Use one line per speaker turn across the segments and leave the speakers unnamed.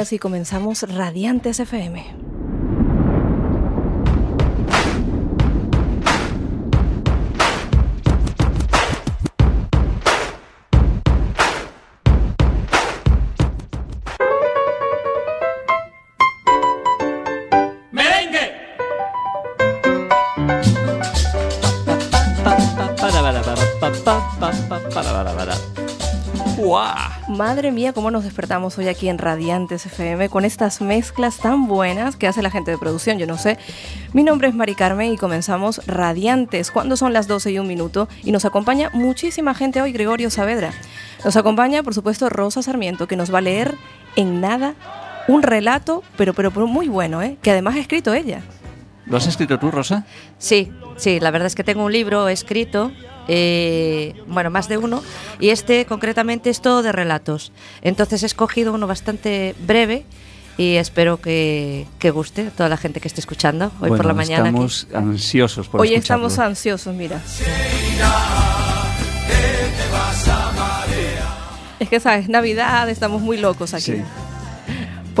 Y comenzamos Radiantes FM. Madre mía, cómo nos despertamos hoy aquí en Radiantes FM con estas mezclas tan buenas que hace la gente de producción, yo no sé. Mi nombre es Mari Carmen y comenzamos Radiantes cuando son las 12 y un minuto y nos acompaña muchísima gente hoy, Gregorio Saavedra. Nos acompaña, por supuesto, Rosa Sarmiento, que nos va a leer en nada un relato, pero, pero, pero muy bueno, ¿eh? que además ha escrito ella.
¿Lo has escrito tú, Rosa?
Sí, sí, la verdad es que tengo un libro escrito eh, bueno, más de uno, y este concretamente es todo de relatos. Entonces he escogido uno bastante breve y espero que, guste a toda la gente que esté escuchando hoy por la mañana.
Estamos ansiosos por
Hoy estamos ansiosos, mira. Es que sabes, Navidad, estamos muy locos aquí. Sí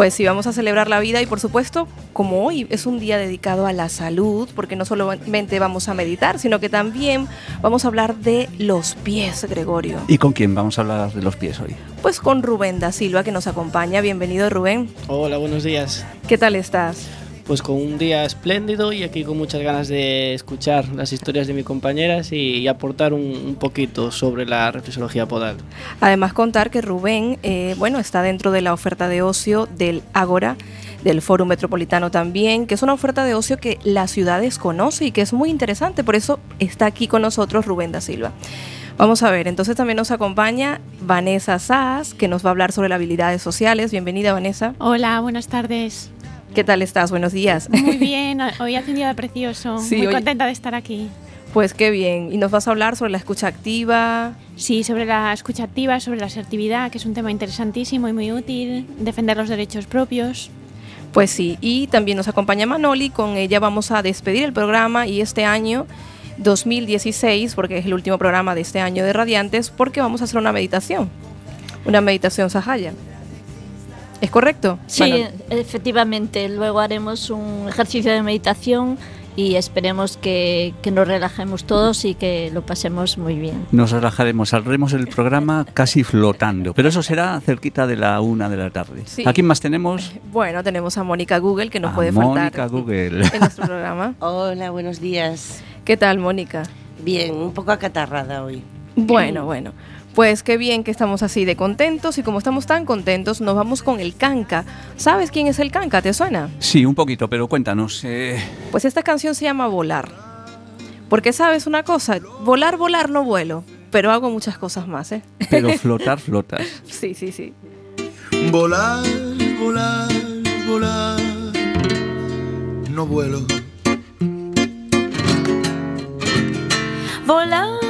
pues sí, vamos a celebrar la vida y por supuesto, como hoy es un día dedicado a la salud, porque no solamente vamos a meditar, sino que también vamos a hablar de los pies, Gregorio.
¿Y con quién vamos a hablar de los pies hoy?
Pues con Rubén da Silva, que nos acompaña. Bienvenido, Rubén.
Hola, buenos días.
¿Qué tal estás?
pues con un día espléndido y aquí con muchas ganas de escuchar las historias de mis compañeras y, aportar un, poquito sobre la reflexología podal.
Además contar que Rubén, eh, bueno, está dentro de la oferta de ocio del Ágora del Foro Metropolitano también, que es una oferta de ocio que la ciudad desconoce y que es muy interesante, por eso está aquí con nosotros Rubén da Silva. Vamos a ver, entonces también nos acompaña Vanessa Saas, que nos va a hablar sobre las habilidades sociales. Bienvenida, Vanessa.
Hola, buenas tardes.
¿Qué tal estás? Buenos días.
Muy bien, hoy hace un día precioso. Muy contenta de estar aquí.
Pues qué bien. ¿Y nos vas a hablar sobre la escucha activa?
Sí, sobre la escucha activa, sobre la asertividad, que es un tema interesantísimo y muy útil, defender los derechos propios.
Pues sí, y también nos acompaña Manoli, con ella vamos a despedir el programa y este año 2016, porque es el último programa de este año de Radiantes, porque vamos a hacer una meditación, una meditación sahaya. ¿Es correcto?
Sí, efectivamente. Luego haremos un ejercicio de meditación y esperemos que, nos relajemos todos y que lo pasemos muy bien.
Nos relajaremos, saldremos el programa casi flotando, pero eso será cerquita de la una de la tarde. ¿A quién más tenemos?
Bueno, tenemos a Mónica Google, que no puede faltar
Mónica Google.
en nuestro programa.
Hola, buenos días.
¿Qué tal, Mónica?
Bien, un poco acatarrada hoy.
Bueno, bueno. Pues qué bien que estamos así de contentos y como estamos tan contentos nos vamos con el canca. ¿Sabes quién es el canca? ¿Te suena?
Sí, un poquito, pero cuéntanos. Eh.
Pues esta canción se llama Volar. Porque sabes una cosa, volar, volar no vuelo, pero hago muchas cosas más, ¿eh?
Pero flotar, flotas.
sí, sí, sí.
Volar, volar, volar, no vuelo.
Volar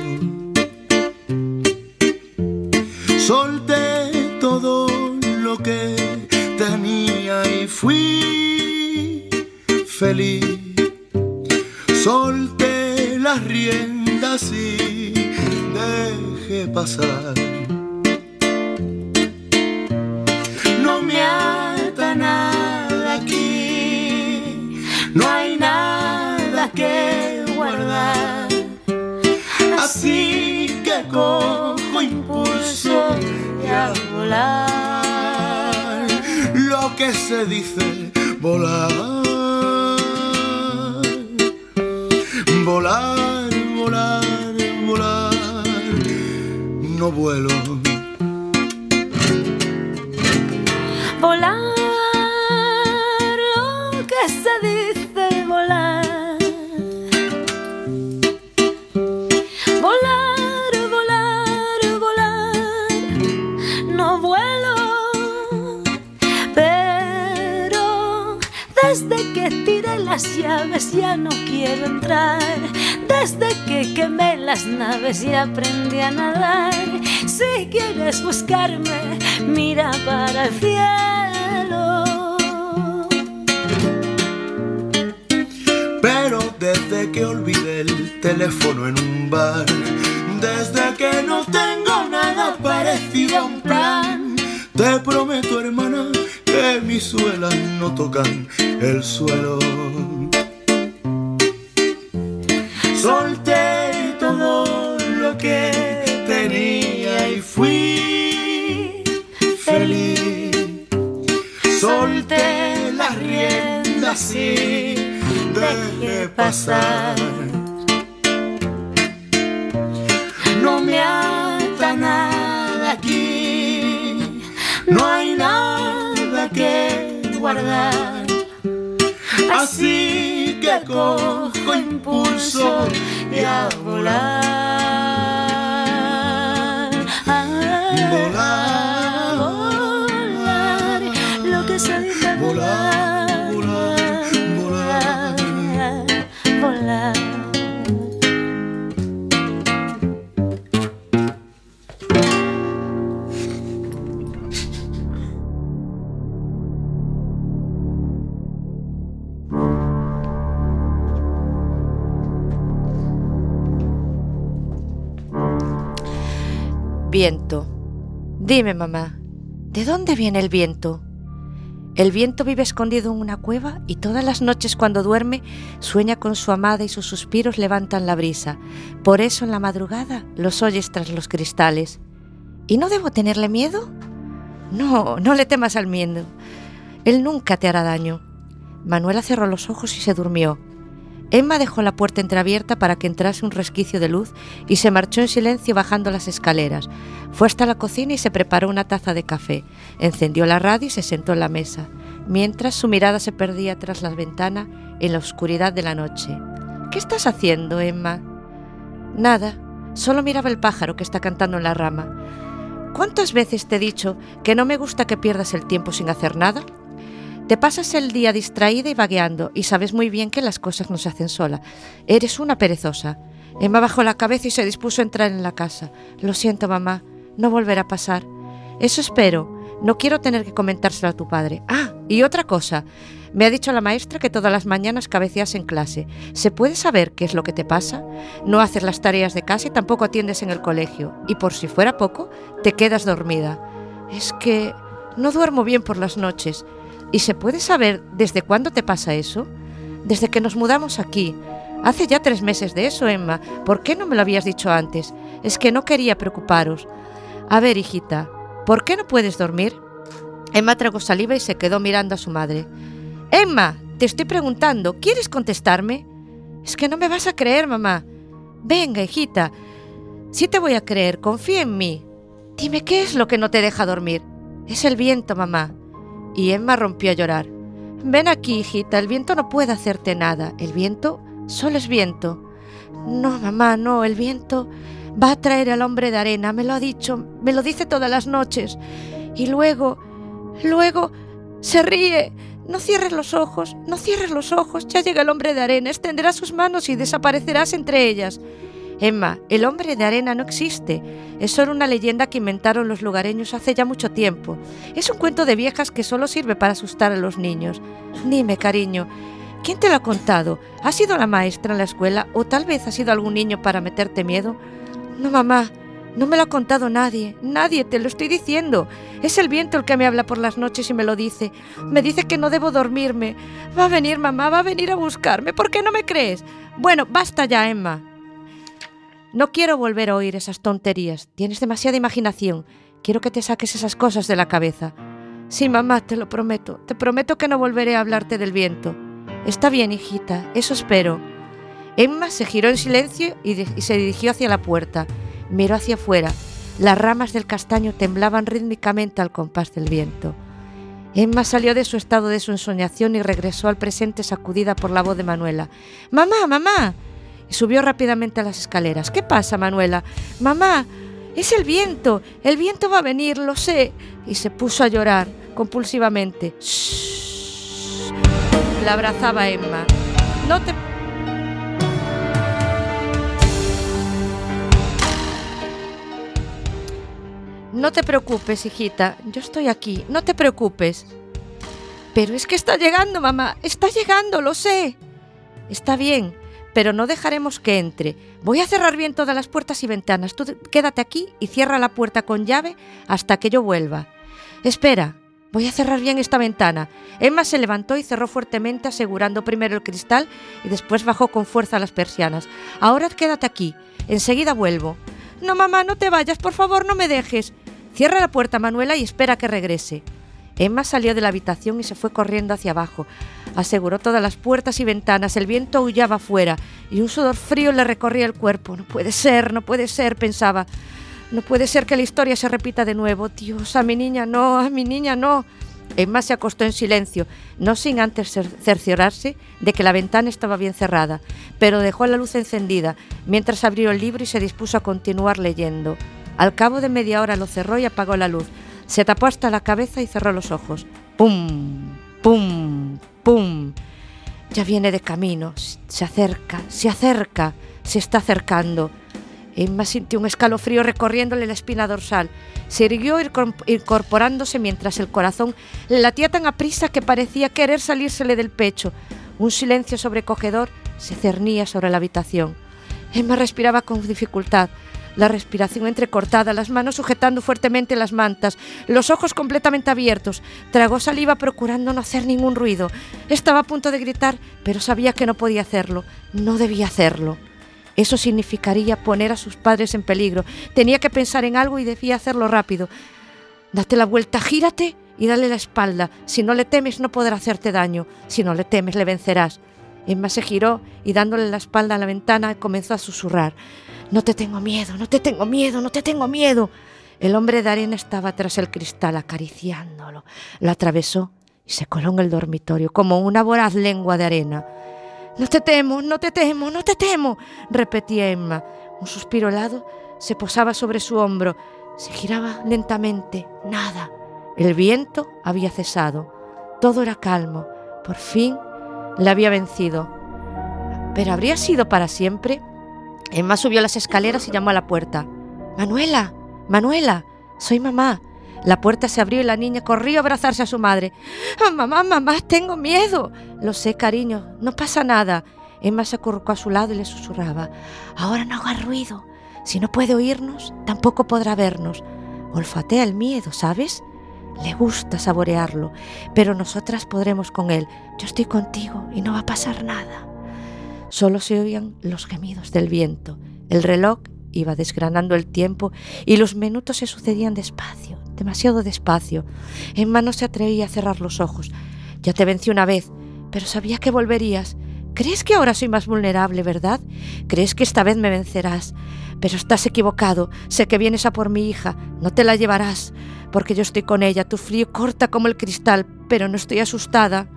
Solté todo lo que tenía y fui feliz. Solté las riendas y dejé pasar. No me ata nada aquí, no hay nada que guardar. Así que impulso y a volar. Lo que se dice volar. Volar, volar, volar. No vuelo.
Volar las llaves ya no quiero entrar. Desde que quemé las naves y aprendí a nadar. Si quieres buscarme, mira para el cielo.
Pero desde que olvidé el teléfono en un bar, desde que no tengo nada parecido a un plan, te prometo, hermana, que mis no tocan el suelo. Solté todo lo que tenía y fui feliz. Solté las riendas y dejé pasar. Así que cojo impulso y a volar. Volar,
volar, lo que se dice volar,
Viento. Dime, mamá, ¿de dónde viene el viento? El viento vive escondido en una cueva y todas las noches cuando duerme sueña con su amada y sus suspiros levantan la brisa. Por eso en la madrugada los oyes tras los cristales. ¿Y no debo tenerle miedo? No, no le temas al miedo. Él nunca te hará daño. Manuela cerró los ojos y se durmió. Emma dejó la puerta entreabierta para que entrase un resquicio de luz y se marchó en silencio bajando las escaleras. Fue hasta la cocina y se preparó una taza de café. Encendió la radio y se sentó en la mesa, mientras su mirada se perdía tras la ventana en la oscuridad de la noche. ¿Qué estás haciendo, Emma? Nada, solo miraba el pájaro que está cantando en la rama. ¿Cuántas veces te he dicho que no me gusta que pierdas el tiempo sin hacer nada? Te pasas el día distraída y vagueando y sabes muy bien que las cosas no se hacen sola. Eres una perezosa. Emma bajó la cabeza y se dispuso a entrar en la casa. Lo siento, mamá. No volverá a pasar. Eso espero. No quiero tener que comentárselo a tu padre. Ah, y otra cosa. Me ha dicho la maestra que todas las mañanas cabeceas en clase. ¿Se puede saber qué es lo que te pasa? No haces las tareas de casa y tampoco atiendes en el colegio. Y por si fuera poco, te quedas dormida. Es que no duermo bien por las noches. ¿Y se puede saber desde cuándo te pasa eso? Desde que nos mudamos aquí. Hace ya tres meses de eso, Emma. ¿Por qué no me lo habías dicho antes? Es que no quería preocuparos. A ver, hijita, ¿por qué no puedes dormir? Emma tragó saliva y se quedó mirando a su madre. Emma, te estoy preguntando, ¿quieres contestarme? Es que no me vas a creer, mamá. Venga, hijita. Sí te voy a creer, confía en mí. Dime qué es lo que no te deja dormir. Es el viento, mamá y Emma rompió a llorar. Ven aquí, hijita, el viento no puede hacerte nada. El viento solo es viento. No, mamá, no, el viento va a traer al hombre de arena, me lo ha dicho, me lo dice todas las noches. Y luego, luego, se ríe. No cierres los ojos, no cierres los ojos, ya llega el hombre de arena, extenderá sus manos y desaparecerás entre ellas. Emma, el hombre de arena no existe. Es solo una leyenda que inventaron los lugareños hace ya mucho tiempo. Es un cuento de viejas que solo sirve para asustar a los niños. Dime, cariño, ¿quién te lo ha contado? ¿Ha sido la maestra en la escuela o tal vez ha sido algún niño para meterte miedo? No, mamá, no me lo ha contado nadie, nadie, te lo estoy diciendo. Es el viento el que me habla por las noches y me lo dice. Me dice que no debo dormirme. Va a venir mamá, va a venir a buscarme. ¿Por qué no me crees? Bueno, basta ya, Emma. No quiero volver a oír esas tonterías. Tienes demasiada imaginación. Quiero que te saques esas cosas de la cabeza. Sí, mamá, te lo prometo. Te prometo que no volveré a hablarte del viento. Está bien, hijita, eso espero. Emma se giró en silencio y, se dirigió hacia la puerta. Miró hacia afuera. Las ramas del castaño temblaban rítmicamente al compás del viento. Emma salió de su estado de su ensoñación y regresó al presente sacudida por la voz de Manuela. Mamá, mamá. Y subió rápidamente a las escaleras. ¿Qué pasa, Manuela? Mamá, es el viento. El viento va a venir, lo sé. Y se puso a llorar compulsivamente. Shh. La abrazaba Emma. No te No te preocupes, hijita, yo estoy aquí, no te preocupes. Pero es que está llegando, mamá, está llegando, lo sé. Está bien, pero no dejaremos que entre. Voy a cerrar bien todas las puertas y ventanas. Tú quédate aquí y cierra la puerta con llave hasta que yo vuelva. Espera, voy a cerrar bien esta ventana. Emma se levantó y cerró fuertemente, asegurando primero el cristal y después bajó con fuerza las persianas. Ahora quédate aquí, enseguida vuelvo. No, mamá, no te vayas, por favor, no me dejes. Cierra la puerta, Manuela, y espera que regrese. Emma salió de la habitación y se fue corriendo hacia abajo. Aseguró todas las puertas y ventanas, el viento aullaba afuera y un sudor frío le recorría el cuerpo. No puede ser, no puede ser, pensaba. No puede ser que la historia se repita de nuevo. Dios, a mi niña no, a mi niña no. Emma se acostó en silencio, no sin antes cerciorarse de que la ventana estaba bien cerrada, pero dejó la luz encendida mientras abrió el libro y se dispuso a continuar leyendo. Al cabo de media hora lo cerró y apagó la luz. Se tapó hasta la cabeza y cerró los ojos. ¡Pum! ¡Pum! ¡Pum! Ya viene de camino. Se acerca, se acerca, se está acercando. Emma sintió un escalofrío recorriéndole la espina dorsal. Se irguió incorporándose mientras el corazón le latía tan aprisa que parecía querer salírsele del pecho. Un silencio sobrecogedor se cernía sobre la habitación. Emma respiraba con dificultad la respiración entrecortada, las manos sujetando fuertemente las mantas, los ojos completamente abiertos. Tragó saliva procurando no hacer ningún ruido. Estaba a punto de gritar, pero sabía que no podía hacerlo, no debía hacerlo. Eso significaría poner a sus padres en peligro. Tenía que pensar en algo y debía hacerlo rápido. Date la vuelta, gírate y dale la espalda. Si no le temes no podrá hacerte daño. Si no le temes le vencerás. Emma se giró y dándole la espalda a la ventana comenzó a susurrar. No te tengo miedo, no te tengo miedo, no te tengo miedo. El hombre de arena estaba tras el cristal acariciándolo. Lo atravesó y se coló en el dormitorio como una voraz lengua de arena. No te temo, no te temo, no te temo, repetía Emma. Un suspiro helado se posaba sobre su hombro. Se giraba lentamente. Nada. El viento había cesado. Todo era calmo. Por fin la había vencido. ¿Pero habría sido para siempre? Emma subió las escaleras y llamó a la puerta. Manuela, Manuela, soy mamá. La puerta se abrió y la niña corrió a abrazarse a su madre. Mamá, mamá, tengo miedo. Lo sé, cariño, no pasa nada. Emma se acurrucó a su lado y le susurraba. Ahora no haga ruido. Si no puede oírnos, tampoco podrá vernos. Olfatea el miedo, ¿sabes? Le gusta saborearlo, pero nosotras podremos con él. Yo estoy contigo y no va a pasar nada. Solo se oían los gemidos del viento. El reloj iba desgranando el tiempo y los minutos se sucedían despacio, demasiado despacio. Emma no se atrevía a cerrar los ojos. Ya te vencí una vez, pero sabía que volverías. ¿Crees que ahora soy más vulnerable, verdad? ¿Crees que esta vez me vencerás? Pero estás equivocado. Sé que vienes a por mi hija. No te la llevarás porque yo estoy con ella. Tu frío corta como el cristal, pero no estoy asustada.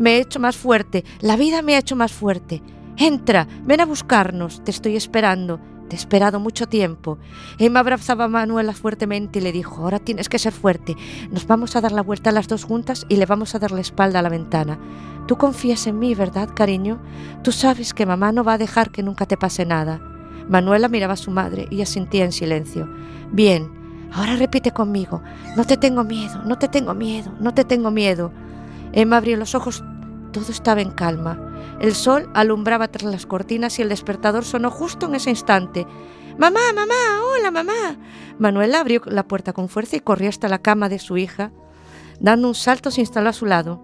Me he hecho más fuerte, la vida me ha hecho más fuerte. Entra, ven a buscarnos, te estoy esperando. Te he esperado mucho tiempo. Emma abrazaba a Manuela fuertemente y le dijo, ahora tienes que ser fuerte. Nos vamos a dar la vuelta las dos juntas y le vamos a dar la espalda a la ventana. Tú confías en mí, ¿verdad, cariño? Tú sabes que mamá no va a dejar que nunca te pase nada. Manuela miraba a su madre y asentía en silencio. Bien, Ahora repite conmigo, no te tengo miedo, no te tengo miedo, no te tengo miedo. Emma abrió los ojos, todo estaba en calma. El sol alumbraba tras las cortinas y el despertador sonó justo en ese instante. Mamá, mamá, hola, mamá. Manuela abrió la puerta con fuerza y corrió hasta la cama de su hija. Dando un salto se instaló a su lado.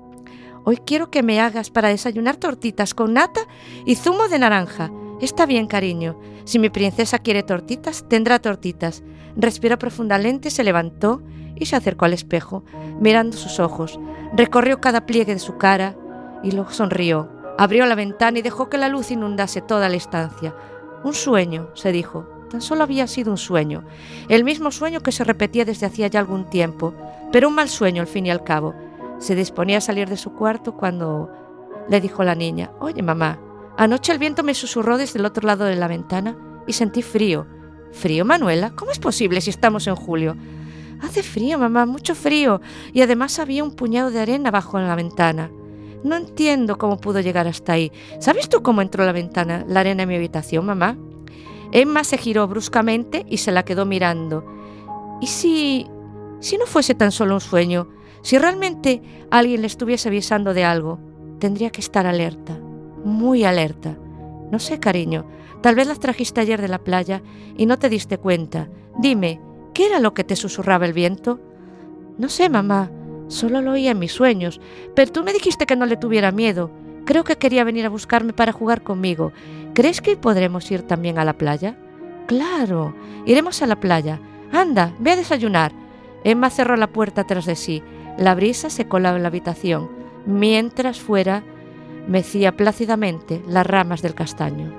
Hoy quiero que me hagas para desayunar tortitas con nata y zumo de naranja. Está bien, cariño. Si mi princesa quiere tortitas, tendrá tortitas. Respiró profundamente, se levantó y se acercó al espejo, mirando sus ojos. Recorrió cada pliegue de su cara y luego sonrió. Abrió la ventana y dejó que la luz inundase toda la estancia. Un sueño, se dijo. Tan solo había sido un sueño. El mismo sueño que se repetía desde hacía ya algún tiempo, pero un mal sueño al fin y al cabo. Se disponía a salir de su cuarto cuando le dijo la niña, Oye mamá, anoche el viento me susurró desde el otro lado de la ventana y sentí frío. ¿Frío, Manuela? ¿Cómo es posible si estamos en julio? Hace frío, mamá, mucho frío, y además había un puñado de arena bajo la ventana. No entiendo cómo pudo llegar hasta ahí. ¿Sabes tú cómo entró la ventana, la arena en mi habitación, mamá? Emma se giró bruscamente y se la quedó mirando. ¿Y si... si no fuese tan solo un sueño? Si realmente alguien le estuviese avisando de algo, tendría que estar alerta, muy alerta. No sé, cariño, tal vez las trajiste ayer de la playa y no te diste cuenta. Dime, ¿qué era lo que te susurraba el viento? No sé, mamá, solo lo oía en mis sueños, pero tú me dijiste que no le tuviera miedo. Creo que quería venir a buscarme para jugar conmigo. ¿Crees que podremos ir también a la playa? Claro, iremos a la playa. Anda, ve a desayunar. Emma cerró la puerta tras de sí. La brisa se colaba en la habitación, mientras fuera mecía plácidamente las ramas del castaño.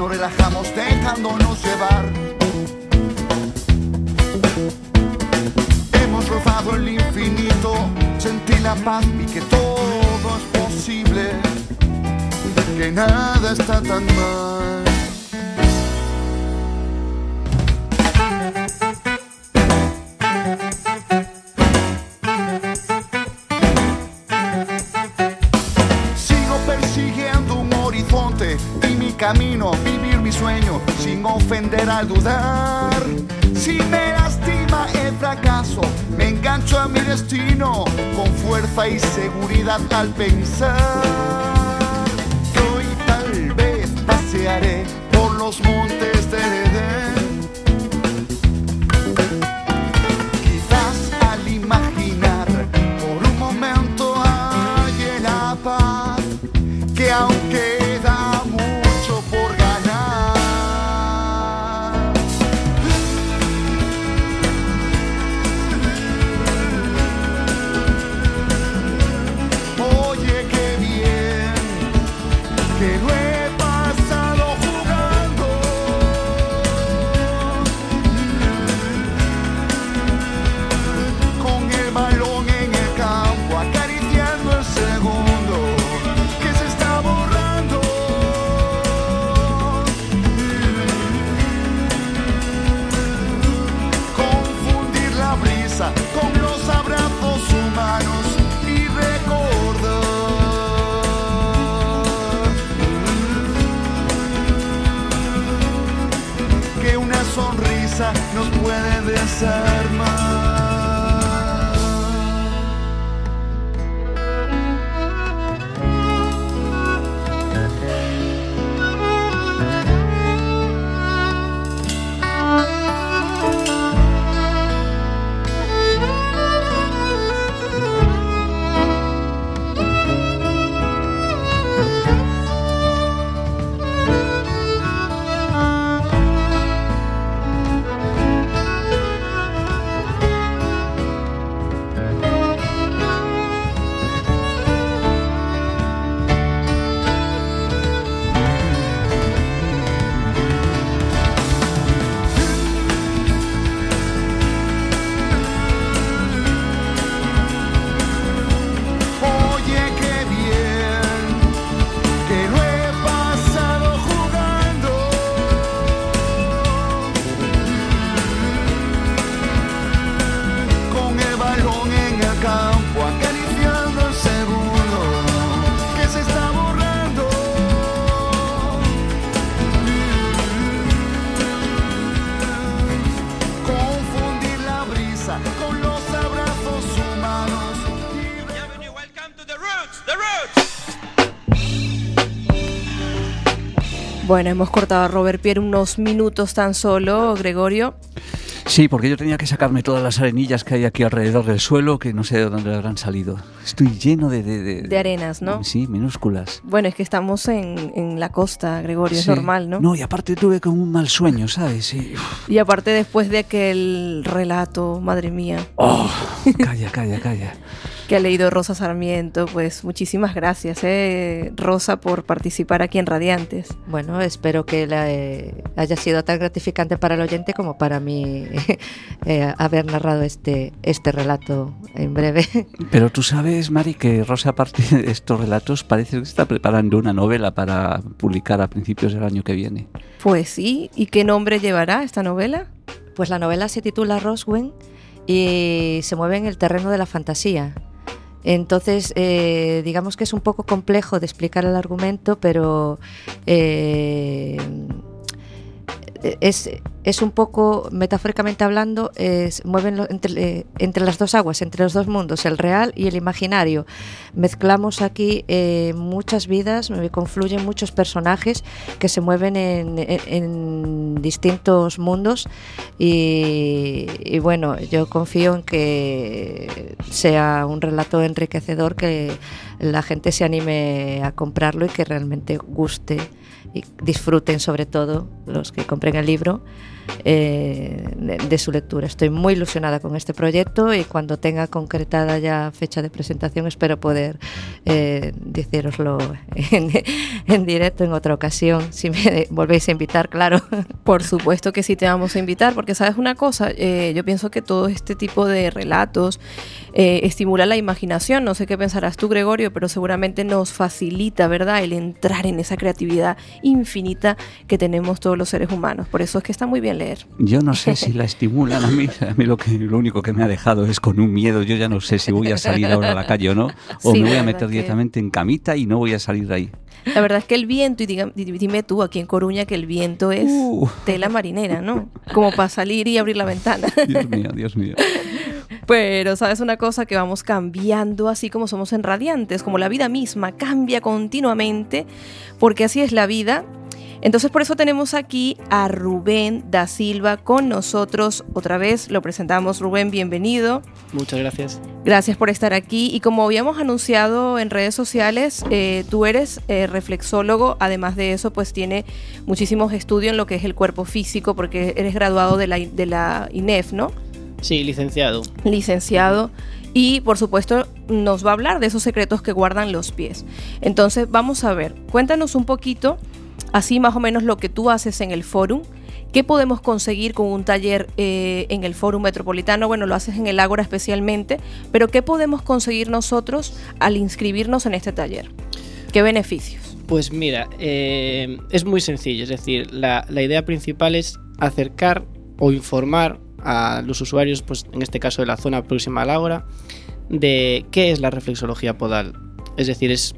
Nos relajamos dejándonos llevar. Hemos rozado el infinito, sentí la paz y que todo es posible que nada está tan mal. Sigo persiguiendo un horizonte y mi camino, ofender al dudar. Si me lastima el fracaso, me engancho a mi destino con fuerza y seguridad al pensar pasearé por los montes del nos puede desarmar.
Bueno, hemos cortado a Robert Pierre unos minutos tan solo, Gregorio.
Sí, porque yo tenía que sacarme todas las arenillas que hay aquí alrededor del suelo, que no sé de dónde habrán salido. Estoy lleno de... De,
de, arenas, ¿no?
Sí, minúsculas.
Bueno, es que estamos en, en la costa, Gregorio, es normal, ¿no?
No, y aparte tuve como un mal sueño, ¿sabes? Sí.
Y aparte después de aquel relato, madre mía.
Oh, calla, calla, calla
que ha leído Rosa Sarmiento. Pues muchísimas gracias, eh, Rosa, por participar aquí en Radiantes.
Bueno, espero que eh, haya sido tan gratificante para el oyente como para mí eh, haber narrado este, este relato en breve.
Pero tú sabes, Mari, que Rosa, aparte de estos relatos, parece que está preparando una novela para publicar a principios del año que viene.
Pues sí, ¿y qué nombre llevará esta novela?
Pues la novela se titula Roswen y se mueve en el terreno de la fantasía. Entonces, eh, digamos que es un poco complejo de explicar el argumento, pero eh, es, es un poco, metafóricamente hablando, es, mueven entre, entre, las dos aguas, entre los dos mundos, el real y el imaginario. Mezclamos aquí eh, muchas vidas, confluyen muchos personajes que se mueven en, distintos mundos y, bueno, yo confío en que sea un relato enriquecedor, que la gente se anime a comprarlo y que realmente guste y disfruten sobre todo los que compren el libro eh, de, su lectura. Estoy muy ilusionada con este proyecto y cuando tenga concretada ya fecha de presentación espero poder eh, deciroslo en, directo en otra ocasión, si me volvéis a invitar, claro.
Por supuesto que sí te vamos a invitar, porque sabes una cosa, eh, yo pienso que todo este tipo de relatos eh, estimula la imaginación, no sé qué pensarás tú Gregorio, pero seguramente nos facilita, ¿verdad?, el entrar en esa creatividad infinita que tenemos todos los seres humanos. Por eso es que está muy bien leer.
Yo no sé si la estimulan a mí, a mí lo, que, lo único que me ha dejado es con un miedo, yo ya no sé si voy a salir ahora a la calle o no, o me voy a meter directamente en camita y no voy a salir de ahí.
La verdad es que el viento, y dime tú aquí en Coruña que el viento es uh. tela marinera, ¿no? Como para salir y abrir la ventana.
Dios mío, Dios mío.
Pero sabes una cosa que vamos cambiando así como somos en radiantes, como la vida misma cambia continuamente, porque así es la vida entonces por eso tenemos aquí a Rubén da Silva con nosotros. Otra vez lo presentamos. Rubén, bienvenido.
Muchas gracias.
Gracias por estar aquí. Y como habíamos anunciado en redes sociales, eh, tú eres eh, reflexólogo. Además de eso, pues tiene muchísimos estudios en lo que es el cuerpo físico, porque eres graduado de la, de la INEF, ¿no?
Sí, licenciado.
Licenciado y por supuesto nos va a hablar de esos secretos que guardan los pies. Entonces vamos a ver, cuéntanos un poquito así más o menos lo que tú haces en el fórum. ¿Qué podemos conseguir con un taller eh, en el Fórum Metropolitano? Bueno, lo haces en el Ágora especialmente, pero ¿qué podemos conseguir nosotros al inscribirnos en este taller? ¿Qué beneficios?
Pues mira, eh, es muy sencillo, es decir, la, la, idea principal es acercar o informar a los usuarios, pues en este caso de la zona próxima al Ágora, de qué es la reflexología podal. Es decir, es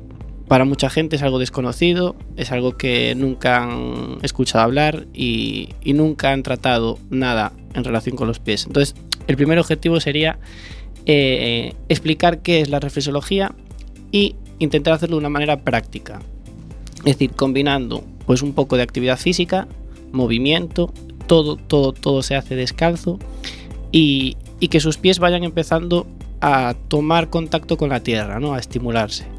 para mucha gente es algo desconocido, es algo que nunca han escuchado hablar y, nunca han tratado nada en relación con los pies. Entonces, el primer objetivo sería eh, explicar qué es la reflexología y intentar hacerlo de una manera práctica. Es decir, combinando pues un poco de actividad física, movimiento, todo, todo, todo se hace descalzo y, y que sus pies vayan empezando a tomar contacto con la tierra, ¿no? a estimularse.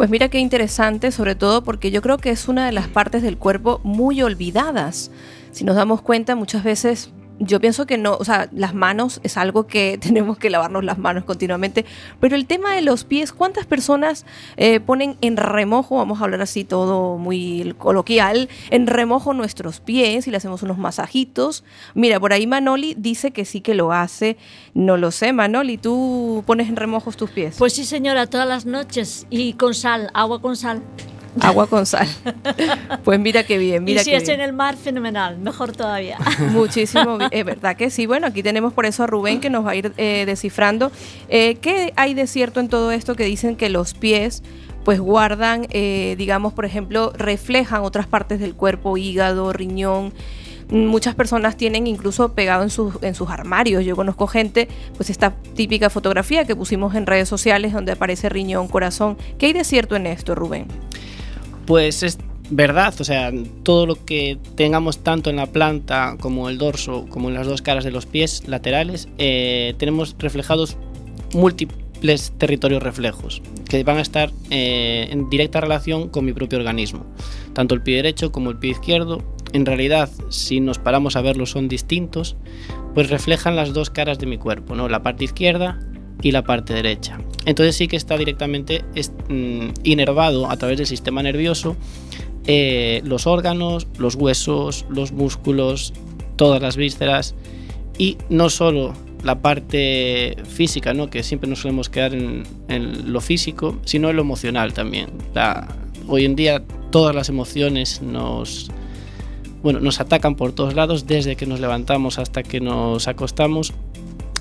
Pues mira qué interesante, sobre todo porque yo creo que es una de las partes del cuerpo muy olvidadas. Si nos damos cuenta, muchas veces yo pienso que no, o sea, las manos es algo que tenemos que lavarnos las manos continuamente, pero el tema de los pies, ¿cuántas personas eh, ponen en remojo, vamos a hablar así todo muy coloquial, en remojo nuestros pies y le hacemos unos masajitos? Mira, por ahí Manoli dice que sí que lo hace, no lo sé, Manoli, ¿tú pones en remojo tus pies?
Pues sí, señora, todas las noches y con sal, agua con sal.
Agua con sal. Pues mira qué bien, mira
y si
qué
es en el mar, fenomenal, mejor todavía.
Muchísimo, es verdad que sí. Bueno, aquí tenemos por eso a Rubén que nos va a ir eh, descifrando. Eh, ¿Qué hay de cierto en todo esto que dicen que los pies pues guardan, eh, digamos, por ejemplo, reflejan otras partes del cuerpo, hígado, riñón? muchas personas tienen incluso pegado en sus, en sus armarios. Yo conozco gente, pues esta típica fotografía que pusimos en redes sociales donde aparece riñón, corazón. ¿Qué hay de cierto en esto, Rubén?
Pues es verdad, o sea, todo lo que tengamos tanto en la planta como el dorso, como en las dos caras de los pies laterales, eh, tenemos reflejados múltiples territorios reflejos que van a estar eh, en directa relación con mi propio organismo. Tanto el pie derecho como el pie izquierdo, en realidad, si nos paramos a verlos, son distintos, pues reflejan las dos caras de mi cuerpo, ¿no? La parte izquierda y la parte derecha. Entonces sí que está directamente mm, inervado a través del sistema nervioso eh, los órganos, los huesos, los músculos, todas las vísceras y no solo la parte física, ¿no? que siempre nos solemos quedar en, lo físico, sino en lo emocional también. hoy en día todas las emociones nos, bueno, nos atacan por todos lados, desde que nos levantamos hasta que nos acostamos,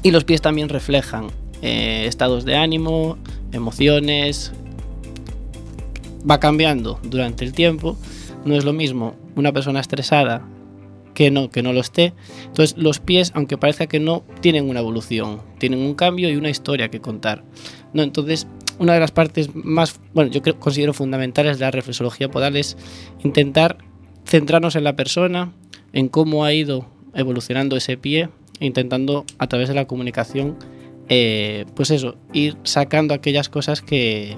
y los pies también reflejan eh, estados de ánimo, emociones, va cambiando durante el tiempo. No es lo mismo una persona estresada que no, que no lo esté. Entonces los pies, aunque parezca que no, tienen una evolución, tienen un cambio y una historia que contar. ¿no? Entonces, una de las partes más, bueno, yo considero fundamentales de la reflexología podal es intentar centrarnos en la persona, en cómo ha ido evolucionando ese pie, intentando a través de la comunicación, eh, pues eso, ir sacando aquellas cosas que,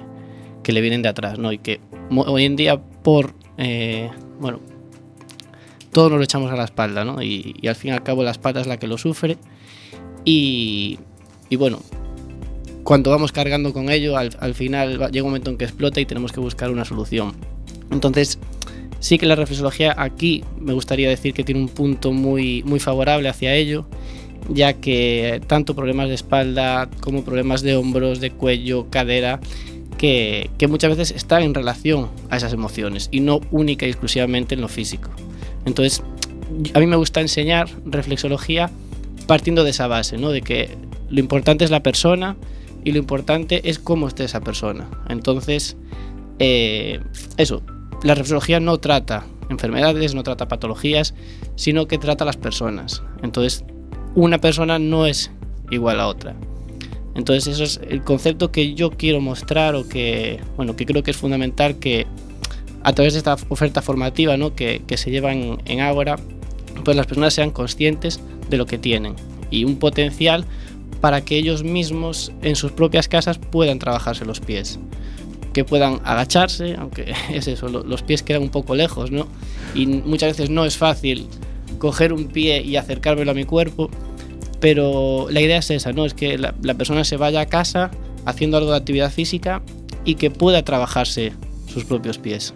que le vienen de atrás, ¿no? Y que hoy en día por, eh, bueno, todos nos lo echamos a la espalda, ¿no? Y, al fin y al cabo la espalda es la que lo sufre y, y bueno, cuando vamos cargando con ello, al, al, final llega un momento en que explota y tenemos que buscar una solución. Entonces, sí que la reflexología aquí me gustaría decir que tiene un punto muy, muy favorable hacia ello, ya que tanto problemas de espalda como problemas de hombros, de cuello, cadera, que, muchas veces está en relación a esas emociones y no única y exclusivamente en lo físico. Entonces, a mí me gusta enseñar reflexología partiendo de esa base, ¿no? de que lo importante es la persona y lo importante es cómo esté esa persona. Entonces, eh, eso, la reflexología no trata enfermedades, no trata patologías, sino que trata las personas. Entonces, una persona no es igual a otra. Entonces eso es el concepto que yo quiero mostrar o que, bueno, que creo que es fundamental que a través de esta oferta formativa ¿no? que, se lleva en, en Ágora, pues las personas sean conscientes de lo que tienen y un potencial para que ellos mismos en sus propias casas puedan trabajarse los pies que puedan agacharse, aunque es eso, los pies quedan un poco lejos, ¿no? Y muchas veces no es fácil coger un pie y acercármelo a mi cuerpo, pero la idea es esa, ¿no? Es que la, persona se vaya a casa haciendo algo de actividad física y que pueda trabajarse sus propios pies.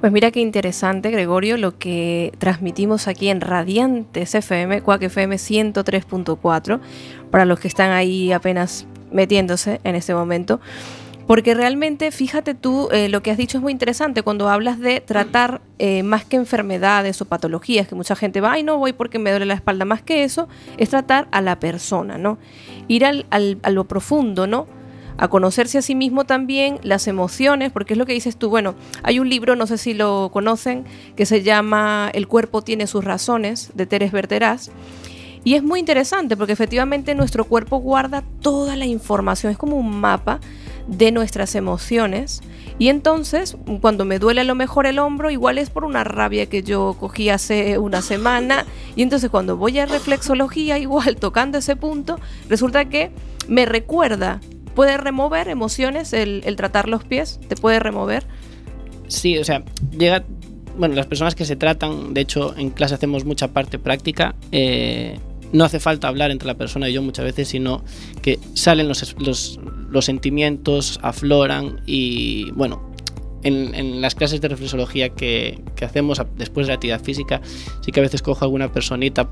Pues mira qué interesante, Gregorio, lo que transmitimos aquí en Radiantes FM, Cuac FM 103.4, para los que están ahí apenas metiéndose en este momento. Porque realmente, fíjate tú, eh, lo que has dicho es muy interesante cuando hablas de tratar eh, más que enfermedades o patologías, que mucha gente va, ay, no voy porque me duele la espalda, más que eso, es tratar a la persona, ¿no? Ir al, a lo profundo, ¿no? a conocerse a sí mismo también, las emociones, porque es lo que dices tú, bueno, hay un libro, no sé si lo conocen, que se llama El cuerpo tiene sus razones, de Teres Verterás, y es muy interesante porque efectivamente nuestro cuerpo guarda toda la información, es como un mapa de nuestras emociones. Y entonces, cuando me duele a lo mejor el hombro, igual es por una rabia que yo cogí hace una semana. Y entonces cuando voy a reflexología, igual tocando ese punto, resulta que me recuerda, puede remover emociones el, tratar los pies, te puede remover.
Sí, o sea, llega, bueno, las personas que se tratan, de hecho en clase hacemos mucha parte práctica, eh, no hace falta hablar entre la persona y yo muchas veces, sino que salen los, los, sentimientos, afloran y bueno, en, las clases de reflexología que, que, hacemos después de la actividad física, sí que a veces cojo alguna personita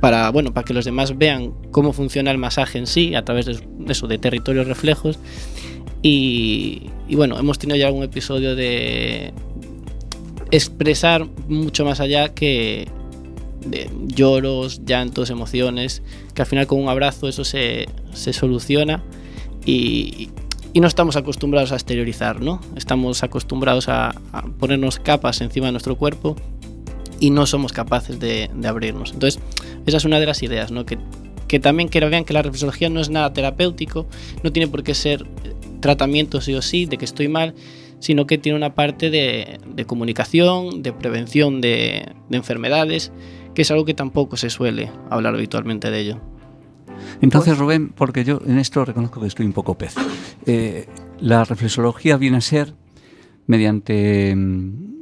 para, bueno, para que los demás vean cómo funciona el masaje en sí, a través de eso, de territorios reflejos. Y, y bueno, hemos tenido ya algún episodio de expresar mucho más allá que, de lloros, llantos, emociones, que al final con un abrazo eso se, soluciona y, no estamos acostumbrados a exteriorizar, ¿no? Estamos acostumbrados a, ponernos capas encima de nuestro cuerpo y no somos capaces de, abrirnos. Entonces, esa es una de las ideas, ¿no? Que, que también que vean que la reflexología no es nada terapéutico, no tiene por qué ser tratamiento sí o sí, de que estoy mal, sino que tiene una parte de, comunicación, de prevención de enfermedades, que es algo que tampoco se suele hablar habitualmente de ello.
Entonces, Rubén, porque yo en esto reconozco que estoy un poco pez. Eh, la reflexología viene a ser mediante,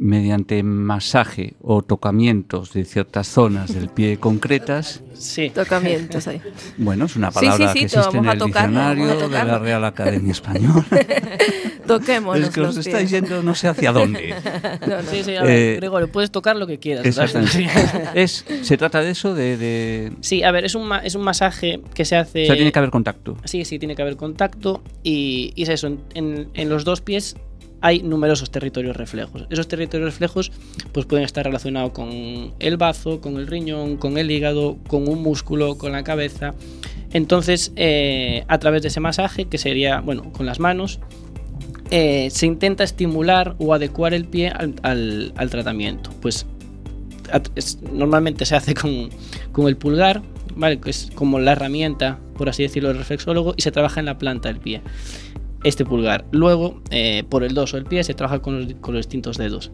mediante masaje o tocamientos de ciertas zonas del pie concretas.
Sí.
Tocamientos ahí.
Bueno, es una
Sí, sí,
palabra
sí,
que existe en el
a
diccionario de la. Real Academia Española.
Toquémonos
es que os
los
estáis
pies.
yendo no sé hacia dónde.
No, no.
Sí, sí, a ver,
Eh,
Gregorio, puedes tocar lo que quieras.
Exactamente. es, ¿Se trata de eso? De, de-
Sí, a ver, es un, es un masaje que se hace...
O sea, tiene que haber contacto.
Sí, sí, tiene que haber contacto y, y es eso, en, en- en los dos pies hay numerosos territorios reflejos. Esos territorios reflejos pues pueden estar relacionados con el bazo, con el riñón, con el hígado, con un músculo, con la cabeza. Entonces, eh, a través de ese masaje, que sería, bueno, con las manos, eh, se intenta estimular o adecuar el pie al, al- tratamiento. Pues at- es- normalmente se hace con, con el pulgar, ¿vale? que es como la herramienta, por así decirlo, del reflexólogo, y se trabaja en la planta del pie. Este pulgar. Luego, eh, por el dorso del pie, se trabaja con los, con los distintos dedos.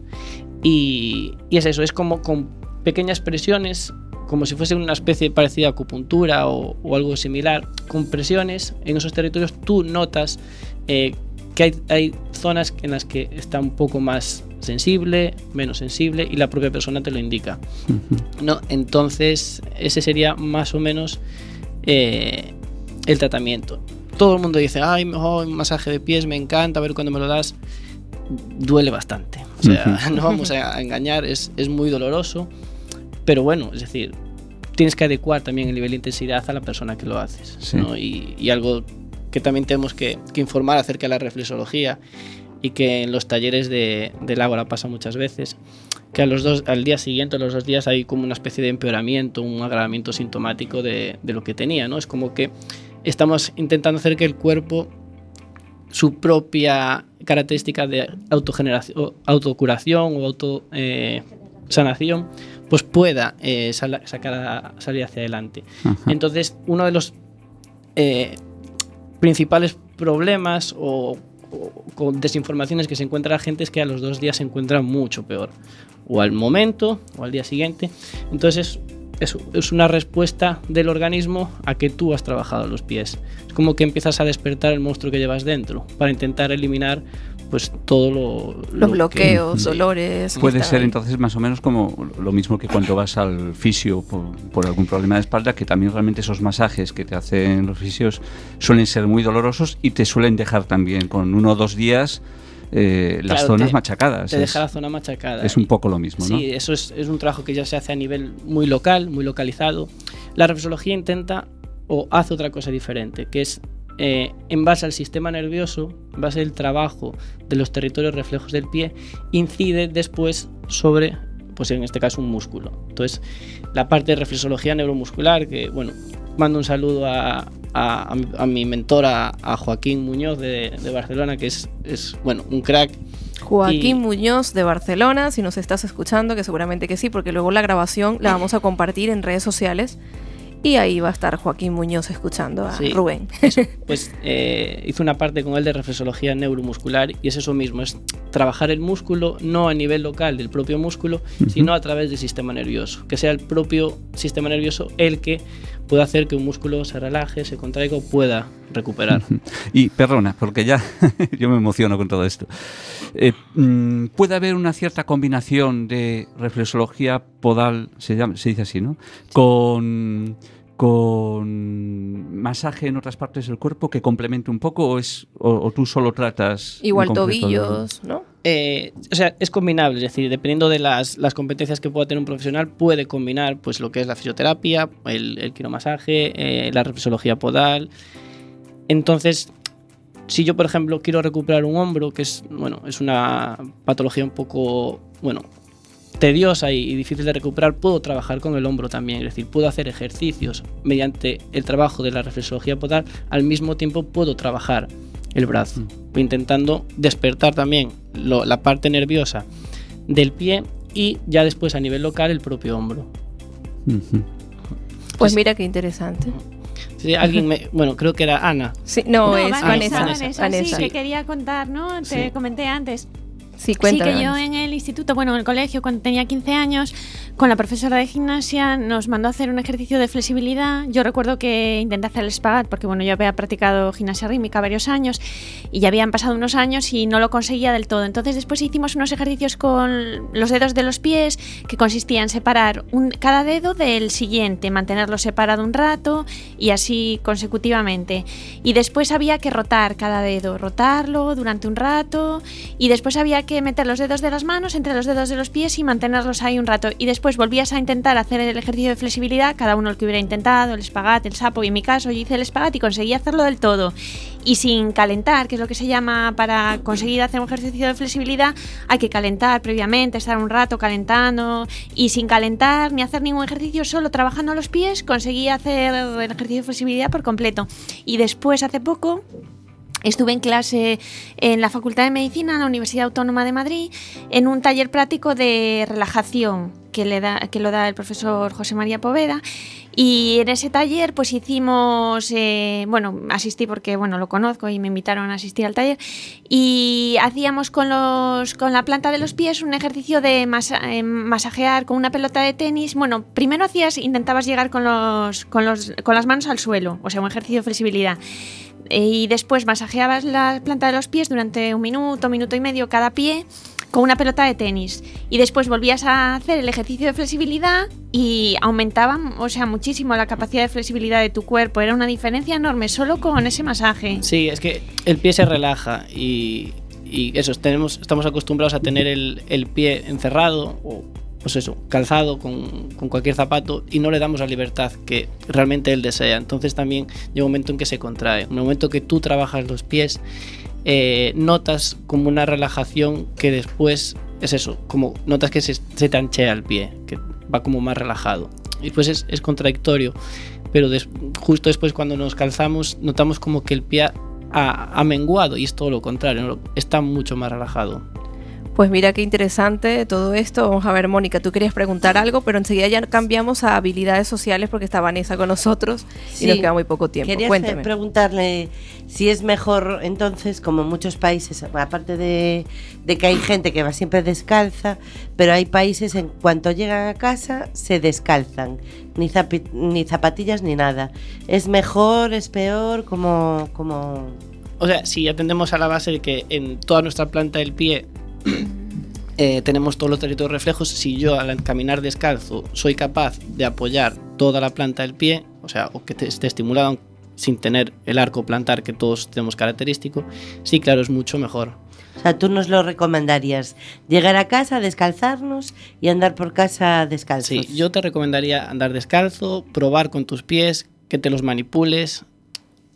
Y, y es eso, es como con pequeñas presiones, como si fuese una especie parecida a acupuntura o, o algo similar, con presiones en esos territorios, tú notas eh, que hay, hay zonas en las que está un poco más sensible, menos sensible, y la propia persona te lo indica. ¿no? Entonces, ese sería más o menos eh, el tratamiento. Todo el mundo dice, ay, oh, un masaje de pies me encanta, a ver cuándo me lo das. Duele bastante. O sea, no vamos a engañar, es, es muy doloroso. Pero bueno, es decir, tienes que adecuar también el nivel de intensidad a la persona que lo haces.
Sí.
¿no? Y, y algo que también tenemos que, que informar acerca de la reflexología y que en los talleres de, del Ágora pasa muchas veces, que a los dos, al día siguiente, a los dos días, hay como una especie de empeoramiento, un agravamiento sintomático de, de lo que tenía, ¿no? Es como que estamos intentando hacer que el cuerpo, su propia característica de autogeneración, autocuración o auto eh, sanación, pues pueda eh, sal- sacar salir hacia adelante.
Ajá.
Entonces, uno de los eh, principales problemas o, desinformaciones que se encuentra la gente es que a los dos días se encuentra mucho peor. O al momento o al día siguiente. Entonces es, es una respuesta del organismo a que tú has trabajado los pies. Es como que empiezas a despertar el monstruo que llevas dentro para intentar eliminar pues todo lo... lo
Los
que-
bloqueos,
Sí.
dolores. que
Puede ser
ahí.
entonces más o menos como lo mismo que cuando vas al fisio por, por algún problema de espalda, que también realmente esos masajes que te hacen los fisios suelen ser muy dolorosos y te suelen dejar también con uno o dos días eh, las zonas
te-
machacadas.
Te
es,
deja la zona machacada.
es un poco lo mismo, ¿no?
Sí, eso es, es un trabajo que ya se hace a nivel muy local, muy localizado. La reflexología intenta o hace otra cosa diferente, que es eh, en base al sistema nervioso, en base al trabajo de los territorios reflejos del pie, incide después sobre, pues en este caso, un músculo. Entonces, la parte de reflexología neuromuscular, que bueno, mando un saludo a, a, a mi, a mi mentora, a Joaquín Muñoz de, de Barcelona, que es, es, bueno, un crack.
Joaquín
Y-
Muñoz de Barcelona, si nos estás escuchando, que seguramente que sí, porque luego la grabación la vamos a compartir en redes sociales y ahí va a estar Joaquín Muñoz escuchando a
Sí.
Rubén.
Eso, pues eh, hice una parte con él de reflexología neuromuscular y es eso mismo, es trabajar el músculo no a nivel local del propio músculo, sino a través del sistema nervioso, que sea el propio sistema nervioso el que pueda hacer que un músculo se relaje, se contraiga o pueda recuperar.
Y perdona, porque ya yo me emociono con todo esto. Eh, mm, puede haber una cierta combinación de reflexología podal, se, llama, se dice así, ¿no? Con, con masaje en otras partes del cuerpo que complemente un poco o, es, o, o tú solo tratas...
Igual tobillos, ¿no?
Eh, o sea, es combinable, es decir, dependiendo de las, las competencias que pueda tener un profesional, puede combinar pues lo que es la fisioterapia, el, el quiromasaje, eh, la reflexología podal. Entonces, si yo, por ejemplo, quiero recuperar un hombro, que es, bueno, es una patología un poco, bueno, tediosa y, y difícil de recuperar, puedo trabajar con el hombro también. Es decir, puedo hacer ejercicios mediante el trabajo de la reflexología podal, al mismo tiempo puedo trabajar el brazo, intentando despertar también lo- la parte nerviosa del pie y ya después a nivel local el propio hombro.
Pues mira qué interesante.
Sí, alguien me, bueno, creo que era Ana.
Sí, no,
No,
es
Vanessa,
Vanessa.
Vanessa,
Vanessa.
sí, que quería contar, ¿no? Te
Sí.
comenté antes.
Sí,
Sí, que yo en el instituto, bueno, en el colegio, cuando tenía 15 años, con la profesora de gimnasia nos mandó a hacer un ejercicio de flexibilidad. Yo recuerdo que intenté hacer el espagat, porque bueno, yo había practicado gimnasia rítmica varios años y ya habían pasado unos años y no lo conseguía del todo. Entonces después hicimos unos ejercicios con los dedos de los pies que consistían en separar un, cada dedo del siguiente, mantenerlo separado un rato y así consecutivamente. Y después había que rotar cada dedo, rotarlo durante un rato y después había meter los dedos de las manos entre los dedos de los pies y mantenerlos ahí un rato. Y después volvías a intentar hacer el ejercicio de flexibilidad, cada uno el que hubiera intentado, el espagat, el sapo, y en mi caso yo hice el espagat y conseguí hacerlo del todo. Y sin calentar, que es lo que se llama para conseguir hacer un ejercicio de flexibilidad, hay que calentar previamente, estar un rato calentando y sin calentar ni hacer ningún ejercicio, solo trabajando los pies, conseguí hacer el ejercicio de flexibilidad por completo. Y después, hace poco, Estuve en clase en la Facultad de Medicina, en la Universidad Autónoma de Madrid, en un taller práctico de relajación que, le da, que lo da el profesor José María Poveda. Y en ese taller pues hicimos, eh, bueno, asistí porque bueno, lo conozco y me invitaron a asistir al taller. Y hacíamos con, los, con la planta de los pies un ejercicio de eh, masajear con una pelota de tenis. Bueno, primero hacías, intentabas llegar con, los, con, los, con las manos al suelo, o sea, un ejercicio de flexibilidad y después masajeabas la planta de los pies durante un minuto, minuto y medio cada pie con una pelota de tenis y después volvías a hacer el ejercicio de flexibilidad y aumentaba, o sea, muchísimo la capacidad de flexibilidad de tu cuerpo, era una diferencia enorme solo con ese masaje.
Sí, es que el pie se relaja y, y eso, tenemos, estamos acostumbrados a tener el, pie encerrado o pues eso, calzado con, cualquier zapato y no le damos la libertad que realmente él desea. Entonces también llega un momento en que se contrae. El momento que tú trabajas los pies, eh, notas como una relajación que después es eso, como notas que se, se te anchea el pie, que va como más relajado. Y pues es, es contradictorio, pero des- justo después cuando nos calzamos notamos como que el pie ha, ha menguado y es todo lo contrario, está mucho más relajado.
Pues mira qué interesante todo esto. Vamos a ver, Mónica, tú querías preguntar algo, pero enseguida ya cambiamos a habilidades sociales porque está Vanessa con nosotros y nos queda muy poco tiempo.
Quería
Cuéntame.
preguntarle si es mejor, entonces, como muchos países, aparte de, de que hay gente que va siempre descalza, pero hay países en cuanto llegan a casa se descalzan, ni, zapi- ni zapatillas ni nada. ¿Es mejor, es peor? como como
O sea, si atendemos a la base de que en toda nuestra planta del pie eh, tenemos todos los territorios reflejos, si yo al caminar descalzo soy capaz de apoyar toda la planta del pie, o sea, o que esté estimulado sin tener el arco plantar que todos tenemos característico, sí, claro, es mucho mejor.
O sea, tú nos lo recomendarías, llegar a casa, descalzarnos y andar por casa descalzos.
Sí, yo te recomendaría andar descalzo, probar con tus pies, que te los manipules,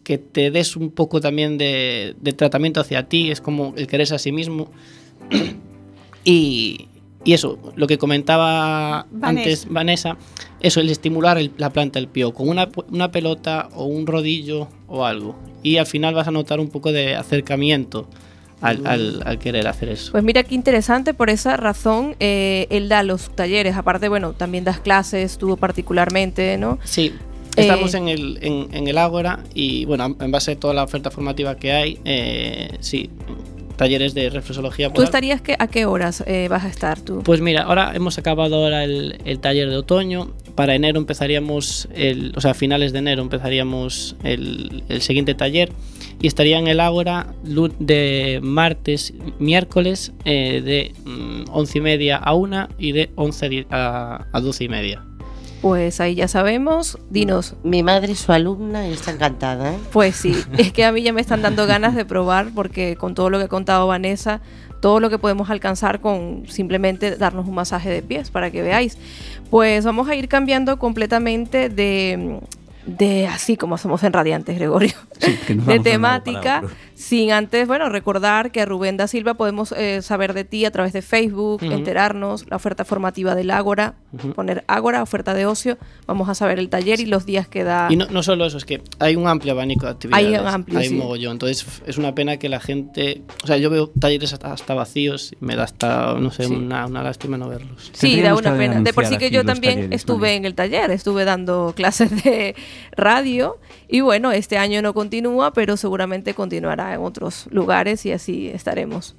que te des un poco también de, de tratamiento hacia ti, es como el quererse a sí mismo. Y, y eso, lo que comentaba
Vanessa.
antes Vanessa, eso, el estimular el- la planta del pie, con una, una pelota o un rodillo o algo. Y al final vas a notar un poco de acercamiento al, al- al querer hacer eso.
Pues mira qué interesante, por esa razón eh, él da los talleres, aparte, bueno, también das clases, tú particularmente, ¿no?
Sí, estamos
Eh,
en, el, en, en el Ágora y bueno, en base a toda la oferta formativa que hay, eh, sí, talleres de reflexología.
¿Tú estarías que, a qué horas eh, vas a estar tú?
Pues mira, ahora hemos acabado ahora el, el taller de otoño. Para enero empezaríamos, el, o sea, a finales de enero empezaríamos el, el siguiente taller y estaría en el Ágora de martes, miércoles de de mm, 11 y media a 1 y de 11 di- a, a 12 y media.
Pues ahí ya sabemos, dinos.
Mi madre es su alumna y está encantada, ¿eh?
Pues sí, es que a mí ya me están dando ganas de probar porque con todo lo que ha contado Vanessa, todo lo que podemos alcanzar con simplemente darnos un masaje de pies para que veáis. Pues vamos a ir cambiando completamente de, de así como somos en Radiantes, Gregorio,
Sí, que nos
de temática, sin antes, bueno, recordar que a Rubén da Silva podemos eh, saber de ti a través de Facebook, enterarnos, la oferta formativa del Ágora, poner Ágora, oferta de ocio, vamos a saber el taller y los días que da.
Y no, no solo eso, es que hay un amplio abanico de actividades.
Hay un amplio,
Hay
sí.
mogollón. Entonces es una pena que la gente. O sea, yo veo talleres hasta, hasta vacíos y me da hasta, no sé,
Sí.
una, una lástima no verlos.
Sí, da una pena. De por sí que yo también
talleres,
estuve en el taller, estuve dando clases de, radio. Y bueno, este año no continúa, pero seguramente continuará en otros lugares y así estaremos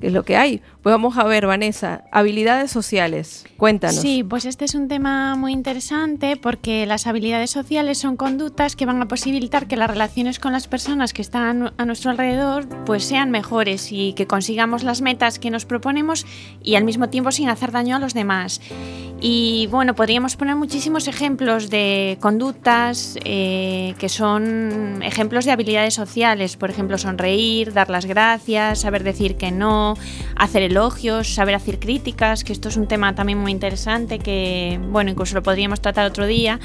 que es lo que hay. Pues vamos a ver, Vanessa, habilidades sociales. Cuéntanos.
Sí, pues este es un tema muy interesante porque las habilidades sociales son conductas que van a posibilitar que las relaciones con las personas que están a nuestro alrededor pues sean mejores y que consigamos las metas que nos proponemos y al mismo tiempo sin hacer daño a los demás. Y bueno, podríamos poner muchísimos ejemplos de conductas eh, que son ejemplos de habilidades sociales, por ejemplo, sonreír, dar las gracias, saber decir que no, hacer elogios, saber hacer críticas, que esto es un tema también muy interesante que, bueno, incluso lo podríamos tratar otro día